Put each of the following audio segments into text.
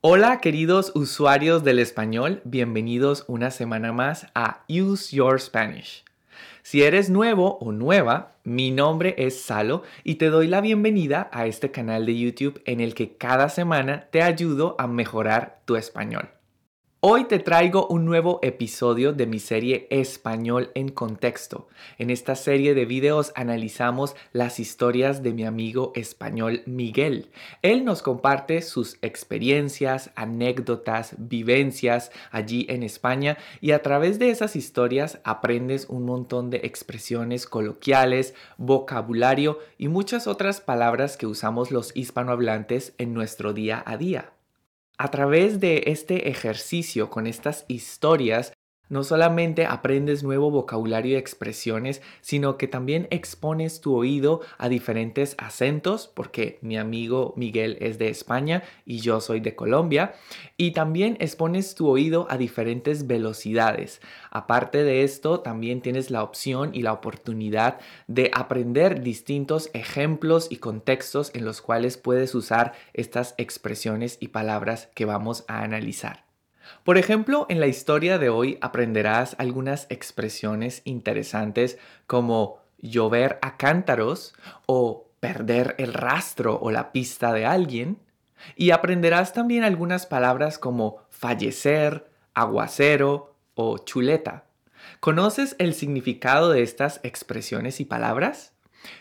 Hola queridos usuarios del español, bienvenidos una semana más a Use Your Spanish. Si eres nuevo o nueva, mi nombre es Salo y te doy la bienvenida a este canal de YouTube en el que cada semana te ayudo a mejorar tu español. Hoy te traigo un nuevo episodio de mi serie Español en Contexto. En esta serie de videos analizamos las historias de mi amigo español Miguel. Él nos comparte sus experiencias, anécdotas, vivencias allí en España y a través de esas historias aprendes un montón de expresiones coloquiales, vocabulario y muchas otras palabras que usamos los hispanohablantes en nuestro día a día. A través de este ejercicio con estas historias, no solamente aprendes nuevo vocabulario y expresiones, sino que también expones tu oído a diferentes acentos, porque mi amigo Miguel es de España y yo soy de Colombia, y también expones tu oído a diferentes velocidades. Aparte de esto, también tienes la opción y la oportunidad de aprender distintos ejemplos y contextos en los cuales puedes usar estas expresiones y palabras que vamos a analizar. Por ejemplo, en la historia de hoy aprenderás algunas expresiones interesantes como llover a cántaros o perder el rastro o la pista de alguien. Y aprenderás también algunas palabras como fallecer, aguacero o chuleta. ¿Conoces el significado de estas expresiones y palabras?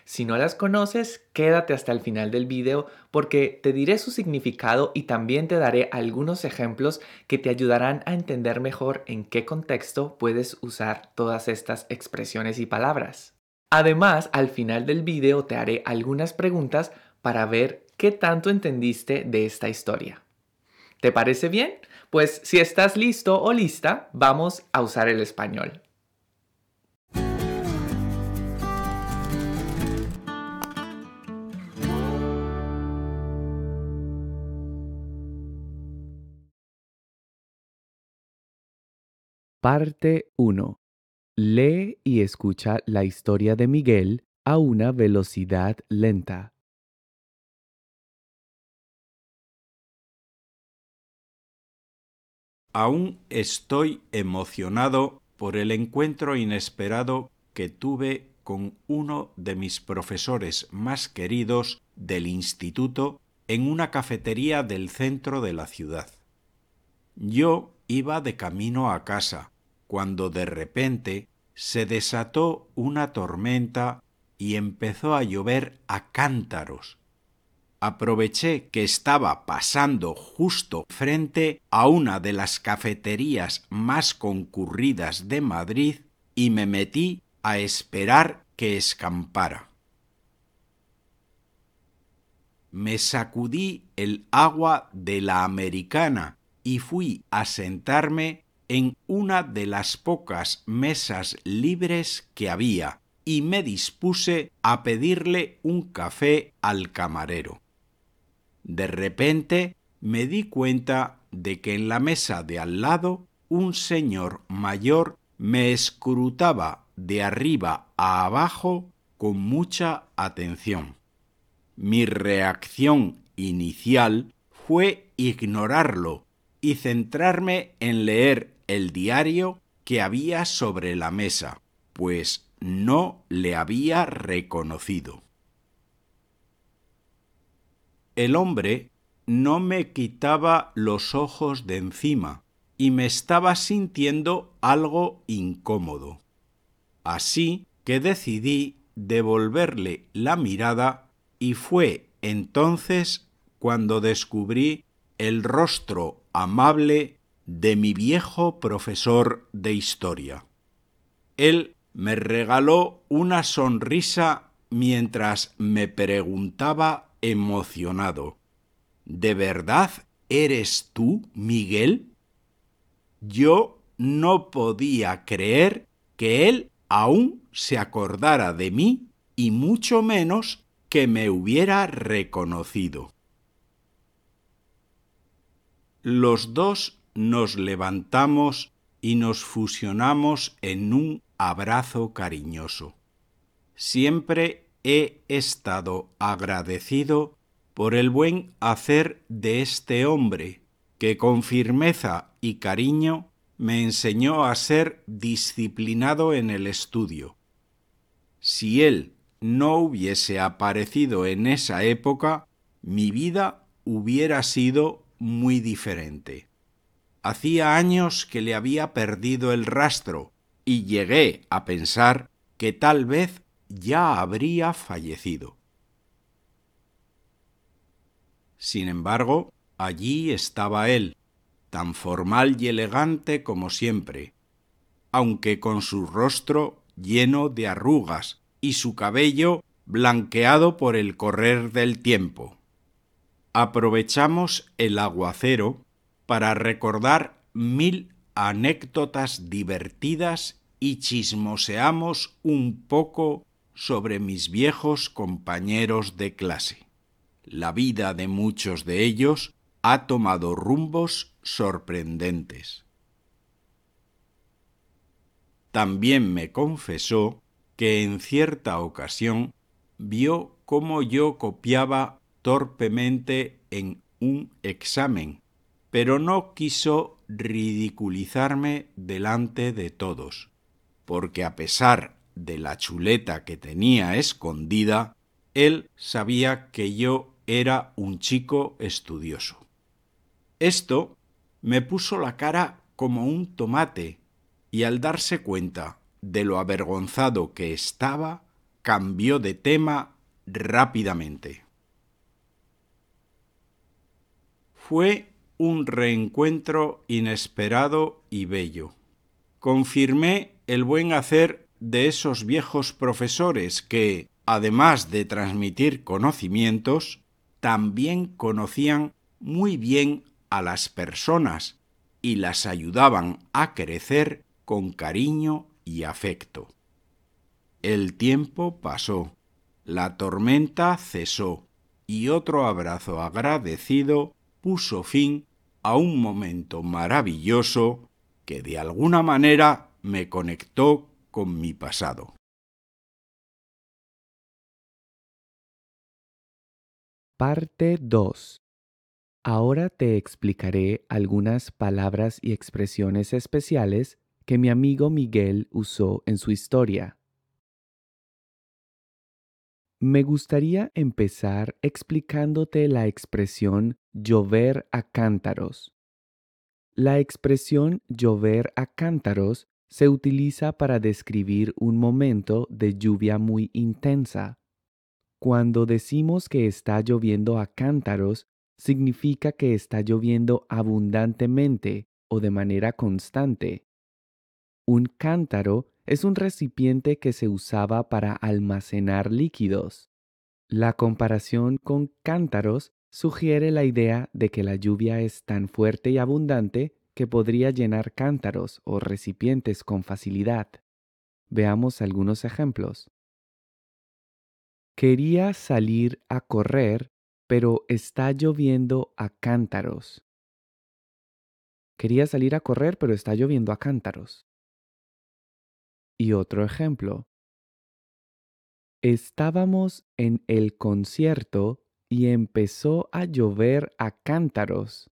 Si no las conoces, quédate hasta el final del video porque te diré su significado y también te daré algunos ejemplos que te ayudarán a entender mejor en qué contexto puedes usar todas estas expresiones y palabras. Además, al final del video te haré algunas preguntas para ver qué tanto entendiste de esta historia. ¿Te parece bien? Pues si estás listo o lista, vamos a usar el español. Parte 1. Lee y escucha la historia de Miguel a una velocidad lenta. Aún estoy emocionado por el encuentro inesperado que tuve con uno de mis profesores más queridos del instituto en una cafetería del centro de la ciudad. Yo iba de camino a casa, cuando de repente se desató una tormenta y empezó a llover a cántaros. Aproveché que estaba pasando justo frente a una de las cafeterías más concurridas de Madrid y me metí a esperar que escampara. Me sacudí el agua de la americana y fui a sentarme en una de las pocas mesas libres que había y me dispuse a pedirle un café al camarero. De repente me di cuenta de que en la mesa de al lado un señor mayor me escrutaba de arriba a abajo con mucha atención. Mi reacción inicial fue ignorarlo y centrarme en leer el diario que había sobre la mesa, pues no le había reconocido. El hombre no me quitaba los ojos de encima y me estaba sintiendo algo incómodo. Así que decidí devolverle la mirada y fue entonces cuando descubrí el rostro amable de mi viejo profesor de historia. Él me regaló una sonrisa mientras me preguntaba emocionado ¿De verdad eres tú, Miguel? Yo no podía creer que él aún se acordara de mí y mucho menos que me hubiera reconocido los dos nos levantamos y nos fusionamos en un abrazo cariñoso. Siempre he estado agradecido por el buen hacer de este hombre, que con firmeza y cariño me enseñó a ser disciplinado en el estudio. Si él no hubiese aparecido en esa época, mi vida hubiera sido muy diferente. Hacía años que le había perdido el rastro y llegué a pensar que tal vez ya habría fallecido. Sin embargo, allí estaba él, tan formal y elegante como siempre, aunque con su rostro lleno de arrugas y su cabello blanqueado por el correr del tiempo. Aprovechamos el aguacero para recordar mil anécdotas divertidas y chismoseamos un poco sobre mis viejos compañeros de clase. La vida de muchos de ellos ha tomado rumbos sorprendentes. También me confesó que en cierta ocasión vio cómo yo copiaba torpemente en un examen, pero no quiso ridiculizarme delante de todos, porque a pesar de la chuleta que tenía escondida, él sabía que yo era un chico estudioso. Esto me puso la cara como un tomate y al darse cuenta de lo avergonzado que estaba, cambió de tema rápidamente. Fue un reencuentro inesperado y bello. Confirmé el buen hacer de esos viejos profesores que, además de transmitir conocimientos, también conocían muy bien a las personas y las ayudaban a crecer con cariño y afecto. El tiempo pasó, la tormenta cesó y otro abrazo agradecido puso fin a un momento maravilloso que de alguna manera me conectó con mi pasado. Parte 2 Ahora te explicaré algunas palabras y expresiones especiales que mi amigo Miguel usó en su historia. Me gustaría empezar explicándote la expresión llover a cántaros. La expresión llover a cántaros se utiliza para describir un momento de lluvia muy intensa. Cuando decimos que está lloviendo a cántaros, significa que está lloviendo abundantemente o de manera constante. Un cántaro es un recipiente que se usaba para almacenar líquidos. La comparación con cántaros sugiere la idea de que la lluvia es tan fuerte y abundante que podría llenar cántaros o recipientes con facilidad. Veamos algunos ejemplos. Quería salir a correr, pero está lloviendo a cántaros. Quería salir a correr, pero está lloviendo a cántaros. Y otro ejemplo. Estábamos en el concierto y empezó a llover a cántaros.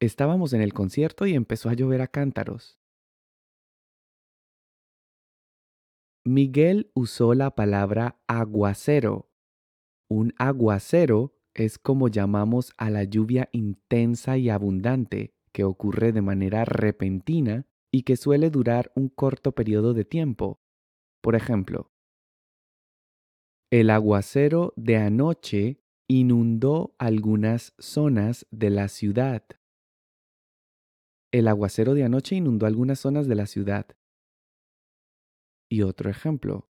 Estábamos en el concierto y empezó a llover a cántaros. Miguel usó la palabra aguacero. Un aguacero es como llamamos a la lluvia intensa y abundante que ocurre de manera repentina y que suele durar un corto periodo de tiempo. Por ejemplo, el aguacero de anoche inundó algunas zonas de la ciudad. El aguacero de anoche inundó algunas zonas de la ciudad. Y otro ejemplo.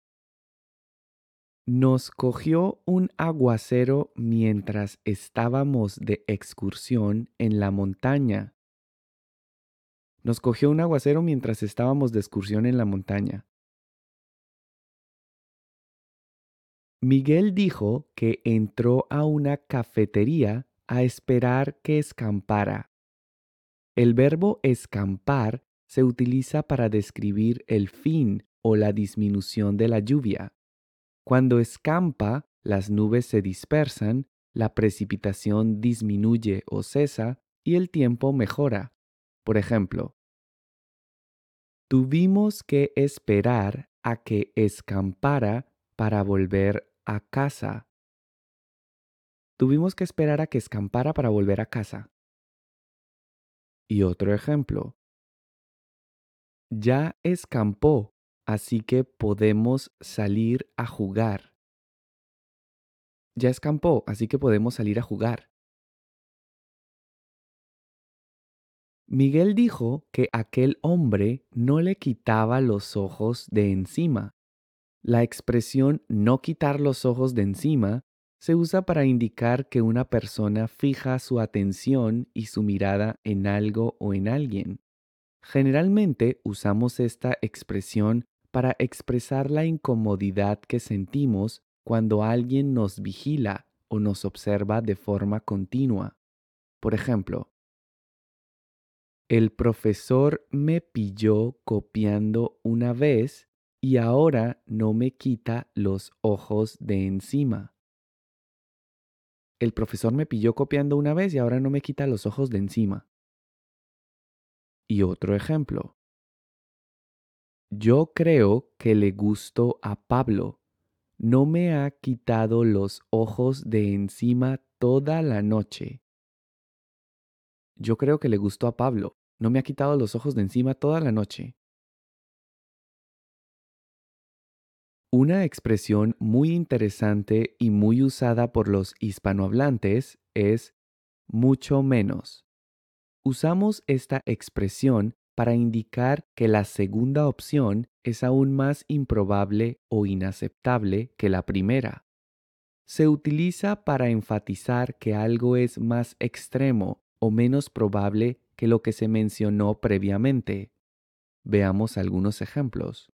Nos cogió un aguacero mientras estábamos de excursión en la montaña. Nos cogió un aguacero mientras estábamos de excursión en la montaña. Miguel dijo que entró a una cafetería a esperar que escampara. El verbo escampar se utiliza para describir el fin o la disminución de la lluvia. Cuando escampa, las nubes se dispersan la precipitación disminuye o cesa y el tiempo mejora. Por ejemplo, tuvimos que esperar a que escampara para volver a casa. Tuvimos que esperar a que escampara para volver a casa. Y otro ejemplo. Ya escampó, así que podemos salir a jugar. Ya escampó, así que podemos salir a jugar. Miguel dijo que aquel hombre no le quitaba los ojos de encima. La expresión no quitar los ojos de encima se usa para indicar que una persona fija su atención y su mirada en algo o en alguien. Generalmente usamos esta expresión para expresar la incomodidad que sentimos cuando alguien nos vigila o nos observa de forma continua. Por ejemplo, el profesor me pilló copiando una vez y ahora no me quita los ojos de encima. El profesor me pilló copiando una vez y ahora no me quita los ojos de encima. Y otro ejemplo. Yo creo que le gustó a Pablo. No me ha quitado los ojos de encima toda la noche. Yo creo que le gustó a Pablo. No me ha quitado los ojos de encima toda la noche. Una expresión muy interesante y muy usada por los hispanohablantes es mucho menos. Usamos esta expresión para indicar que la segunda opción es aún más improbable o inaceptable que la primera. Se utiliza para enfatizar que algo es más extremo o menos probable que lo que se mencionó previamente. Veamos algunos ejemplos.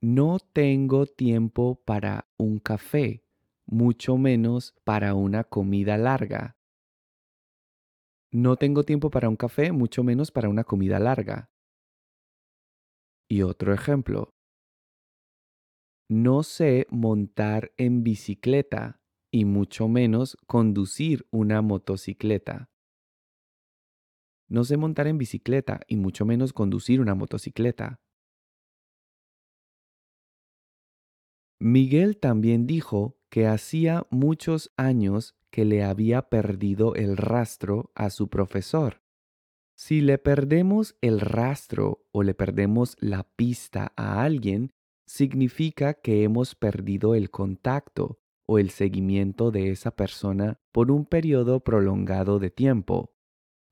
No tengo tiempo para un café, mucho menos para una comida larga. No tengo tiempo para un café, mucho menos para una comida larga. Y otro ejemplo. No sé montar en bicicleta y mucho menos conducir una motocicleta. No sé montar en bicicleta y mucho menos conducir una motocicleta. Miguel también dijo que hacía muchos años que le había perdido el rastro a su profesor. Si le perdemos el rastro o le perdemos la pista a alguien, significa que hemos perdido el contacto o el seguimiento de esa persona por un periodo prolongado de tiempo.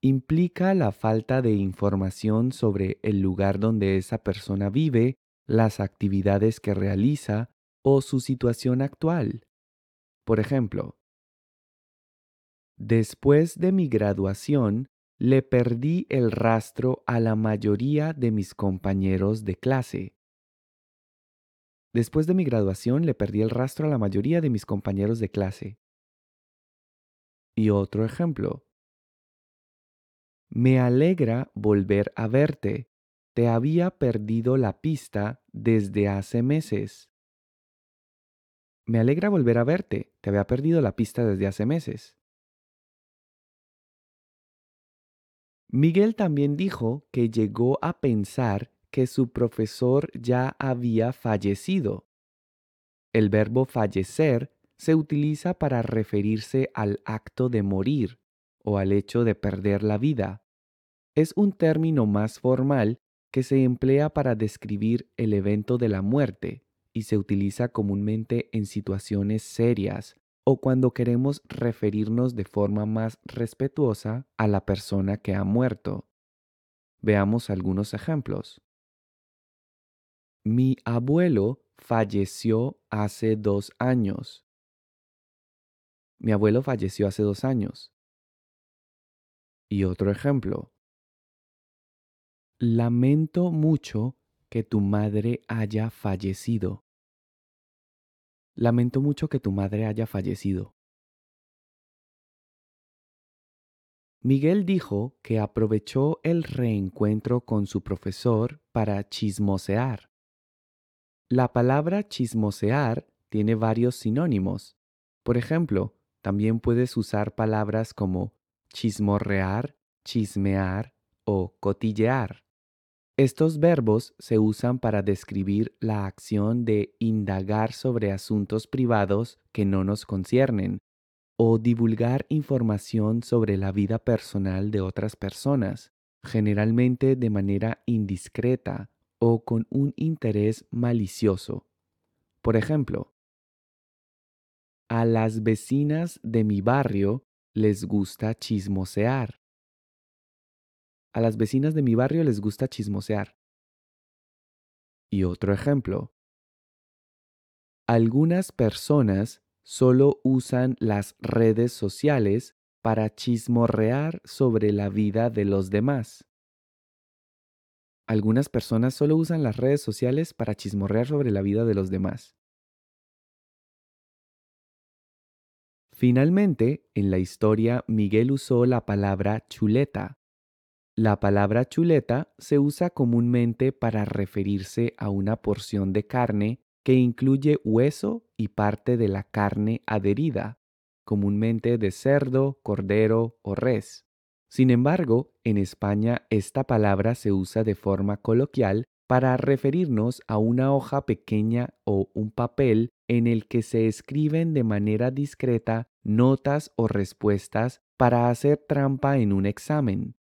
Implica la falta de información sobre el lugar donde esa persona vive, las actividades que realiza o su situación actual. Por ejemplo, después de mi graduación, le perdí el rastro a la mayoría de mis compañeros de clase. Después de mi graduación le perdí el rastro a la mayoría de mis compañeros de clase. Y otro ejemplo. Me alegra volver a verte. Te había perdido la pista desde hace meses. Me alegra volver a verte. Te había perdido la pista desde hace meses. Miguel también dijo que llegó a pensar que su profesor ya había fallecido. El verbo fallecer se utiliza para referirse al acto de morir o al hecho de perder la vida. Es un término más formal que se emplea para describir el evento de la muerte y se utiliza comúnmente en situaciones serias o cuando queremos referirnos de forma más respetuosa a la persona que ha muerto. Veamos algunos ejemplos. Mi abuelo falleció hace dos años. Mi abuelo falleció hace dos años. Y otro ejemplo. Lamento mucho que tu madre haya fallecido. Lamento mucho que tu madre haya fallecido. Miguel dijo que aprovechó el reencuentro con su profesor para chismosear. La palabra chismosear tiene varios sinónimos. Por ejemplo, también puedes usar palabras como chismorrear, chismear o cotillear. Estos verbos se usan para describir la acción de indagar sobre asuntos privados que no nos conciernen o divulgar información sobre la vida personal de otras personas, generalmente de manera indiscreta o con un interés malicioso. Por ejemplo, a las vecinas de mi barrio les gusta chismosear. A las vecinas de mi barrio les gusta chismosear. Y otro ejemplo. Algunas personas solo usan las redes sociales para chismorrear sobre la vida de los demás. Algunas personas solo usan las redes sociales para chismorrear sobre la vida de los demás. Finalmente, en la historia, Miguel usó la palabra chuleta la palabra chuleta se usa comúnmente para referirse a una porción de carne que incluye hueso y parte de la carne adherida, comúnmente de cerdo, cordero o res. Sin embargo, en España esta palabra se usa de forma coloquial para referirnos a una hoja pequeña o un papel en el que se escriben de manera discreta notas o respuestas para hacer trampa en un examen.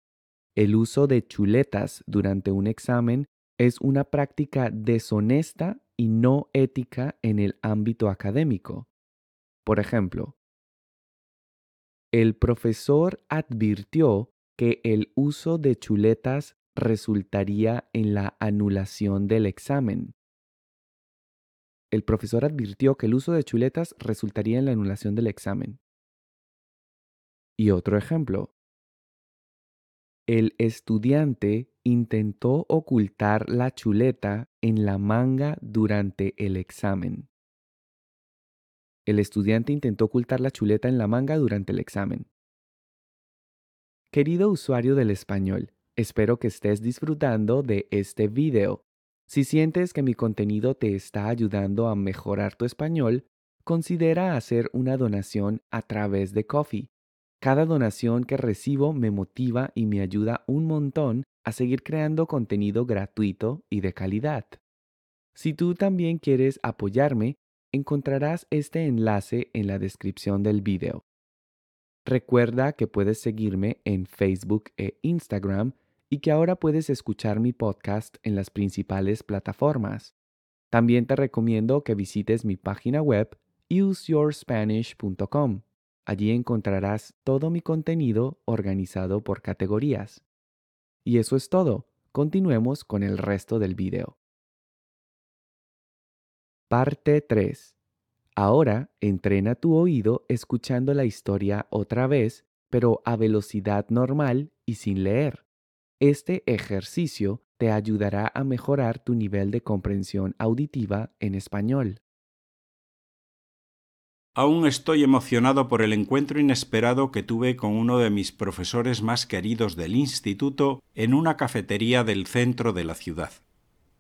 El uso de chuletas durante un examen es una práctica deshonesta y no ética en el ámbito académico. Por ejemplo, el profesor advirtió que el uso de chuletas resultaría en la anulación del examen. El profesor advirtió que el uso de chuletas resultaría en la anulación del examen. Y otro ejemplo, el estudiante intentó ocultar la chuleta en la manga durante el examen. El estudiante intentó ocultar la chuleta en la manga durante el examen. Querido usuario del español, espero que estés disfrutando de este video. Si sientes que mi contenido te está ayudando a mejorar tu español, considera hacer una donación a través de Coffee. Cada donación que recibo me motiva y me ayuda un montón a seguir creando contenido gratuito y de calidad. Si tú también quieres apoyarme, encontrarás este enlace en la descripción del video. Recuerda que puedes seguirme en Facebook e Instagram y que ahora puedes escuchar mi podcast en las principales plataformas. También te recomiendo que visites mi página web useyourspanish.com Allí encontrarás todo mi contenido organizado por categorías. Y eso es todo. Continuemos con el resto del video. Parte 3. Ahora entrena tu oído escuchando la historia otra vez, pero a velocidad normal y sin leer. Este ejercicio te ayudará a mejorar tu nivel de comprensión auditiva en español. Aún estoy emocionado por el encuentro inesperado que tuve con uno de mis profesores más queridos del instituto en una cafetería del centro de la ciudad.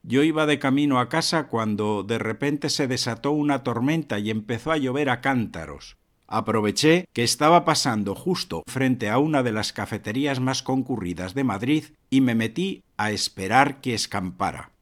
Yo iba de camino a casa cuando de repente se desató una tormenta y empezó a llover a cántaros. Aproveché que estaba pasando justo frente a una de las cafeterías más concurridas de Madrid y me metí a esperar que escampara.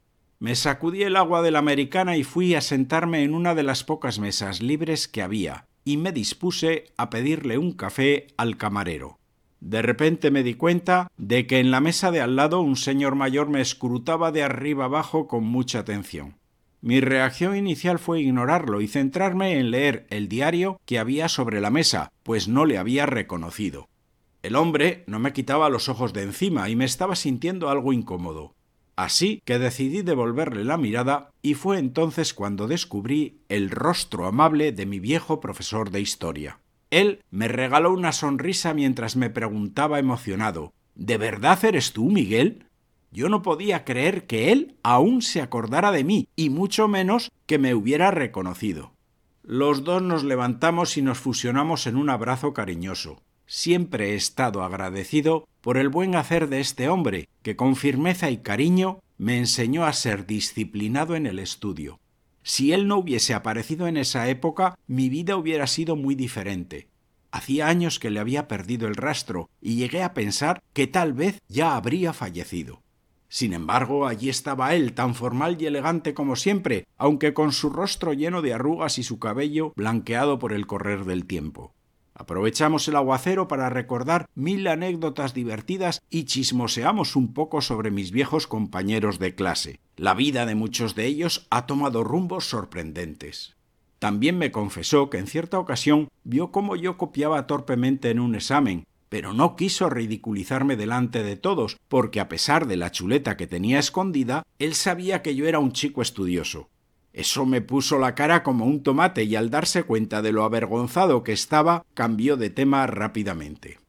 Me sacudí el agua de la americana y fui a sentarme en una de las pocas mesas libres que había, y me dispuse a pedirle un café al camarero. De repente me di cuenta de que en la mesa de al lado un señor mayor me escrutaba de arriba abajo con mucha atención. Mi reacción inicial fue ignorarlo y centrarme en leer el diario que había sobre la mesa, pues no le había reconocido. El hombre no me quitaba los ojos de encima y me estaba sintiendo algo incómodo. Así que decidí devolverle la mirada y fue entonces cuando descubrí el rostro amable de mi viejo profesor de historia. Él me regaló una sonrisa mientras me preguntaba emocionado ¿De verdad eres tú, Miguel? Yo no podía creer que él aún se acordara de mí, y mucho menos que me hubiera reconocido. Los dos nos levantamos y nos fusionamos en un abrazo cariñoso. Siempre he estado agradecido por el buen hacer de este hombre, que con firmeza y cariño me enseñó a ser disciplinado en el estudio. Si él no hubiese aparecido en esa época, mi vida hubiera sido muy diferente. Hacía años que le había perdido el rastro y llegué a pensar que tal vez ya habría fallecido. Sin embargo, allí estaba él, tan formal y elegante como siempre, aunque con su rostro lleno de arrugas y su cabello blanqueado por el correr del tiempo. Aprovechamos el aguacero para recordar mil anécdotas divertidas y chismoseamos un poco sobre mis viejos compañeros de clase. La vida de muchos de ellos ha tomado rumbos sorprendentes. También me confesó que en cierta ocasión vio cómo yo copiaba torpemente en un examen, pero no quiso ridiculizarme delante de todos, porque a pesar de la chuleta que tenía escondida, él sabía que yo era un chico estudioso. Eso me puso la cara como un tomate y al darse cuenta de lo avergonzado que estaba, cambió de tema rápidamente.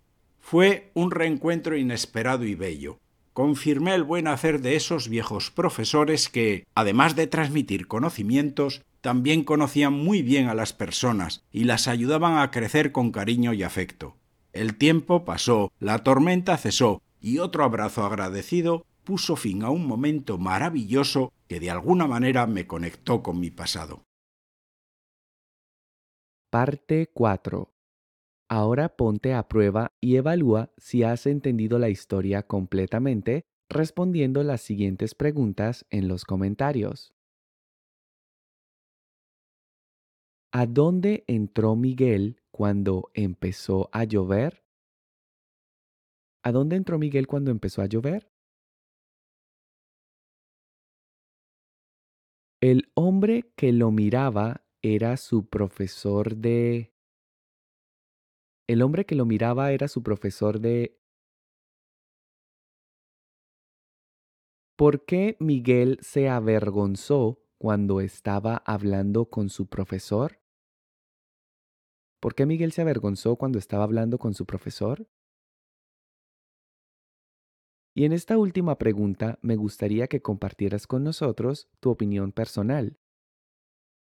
Fue un reencuentro inesperado y bello. Confirmé el buen hacer de esos viejos profesores que, además de transmitir conocimientos, también conocían muy bien a las personas y las ayudaban a crecer con cariño y afecto. El tiempo pasó, la tormenta cesó, y otro abrazo agradecido puso fin a un momento maravilloso que de alguna manera me conectó con mi pasado. Parte 4. Ahora ponte a prueba y evalúa si has entendido la historia completamente respondiendo las siguientes preguntas en los comentarios. ¿A dónde entró Miguel cuando empezó a llover? ¿A dónde entró Miguel cuando empezó a llover? El hombre que lo miraba era su profesor de... El hombre que lo miraba era su profesor de... ¿Por qué Miguel se avergonzó cuando estaba hablando con su profesor? ¿Por qué Miguel se avergonzó cuando estaba hablando con su profesor? Y en esta última pregunta me gustaría que compartieras con nosotros tu opinión personal.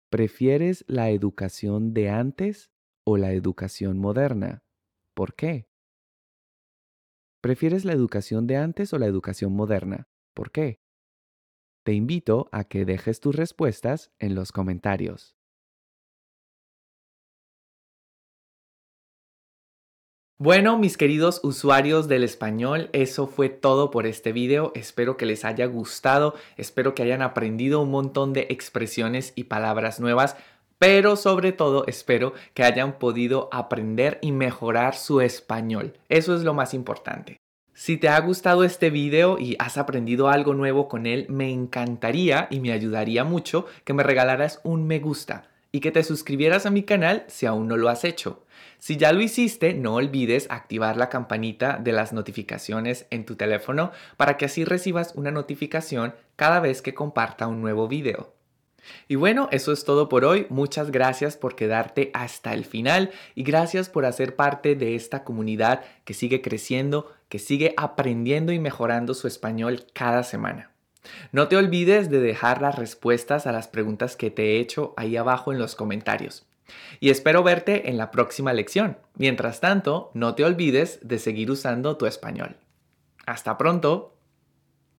¿Prefieres la educación de antes o la educación moderna? ¿Por qué? ¿Prefieres la educación de antes o la educación moderna? ¿Por qué? Te invito a que dejes tus respuestas en los comentarios. Bueno, mis queridos usuarios del español, eso fue todo por este video. Espero que les haya gustado, espero que hayan aprendido un montón de expresiones y palabras nuevas, pero sobre todo espero que hayan podido aprender y mejorar su español. Eso es lo más importante. Si te ha gustado este video y has aprendido algo nuevo con él, me encantaría y me ayudaría mucho que me regalaras un me gusta y que te suscribieras a mi canal si aún no lo has hecho. Si ya lo hiciste, no olvides activar la campanita de las notificaciones en tu teléfono para que así recibas una notificación cada vez que comparta un nuevo video. Y bueno, eso es todo por hoy. Muchas gracias por quedarte hasta el final y gracias por hacer parte de esta comunidad que sigue creciendo, que sigue aprendiendo y mejorando su español cada semana. No te olvides de dejar las respuestas a las preguntas que te he hecho ahí abajo en los comentarios. Y espero verte en la próxima lección. Mientras tanto, no te olvides de seguir usando tu español. Hasta pronto.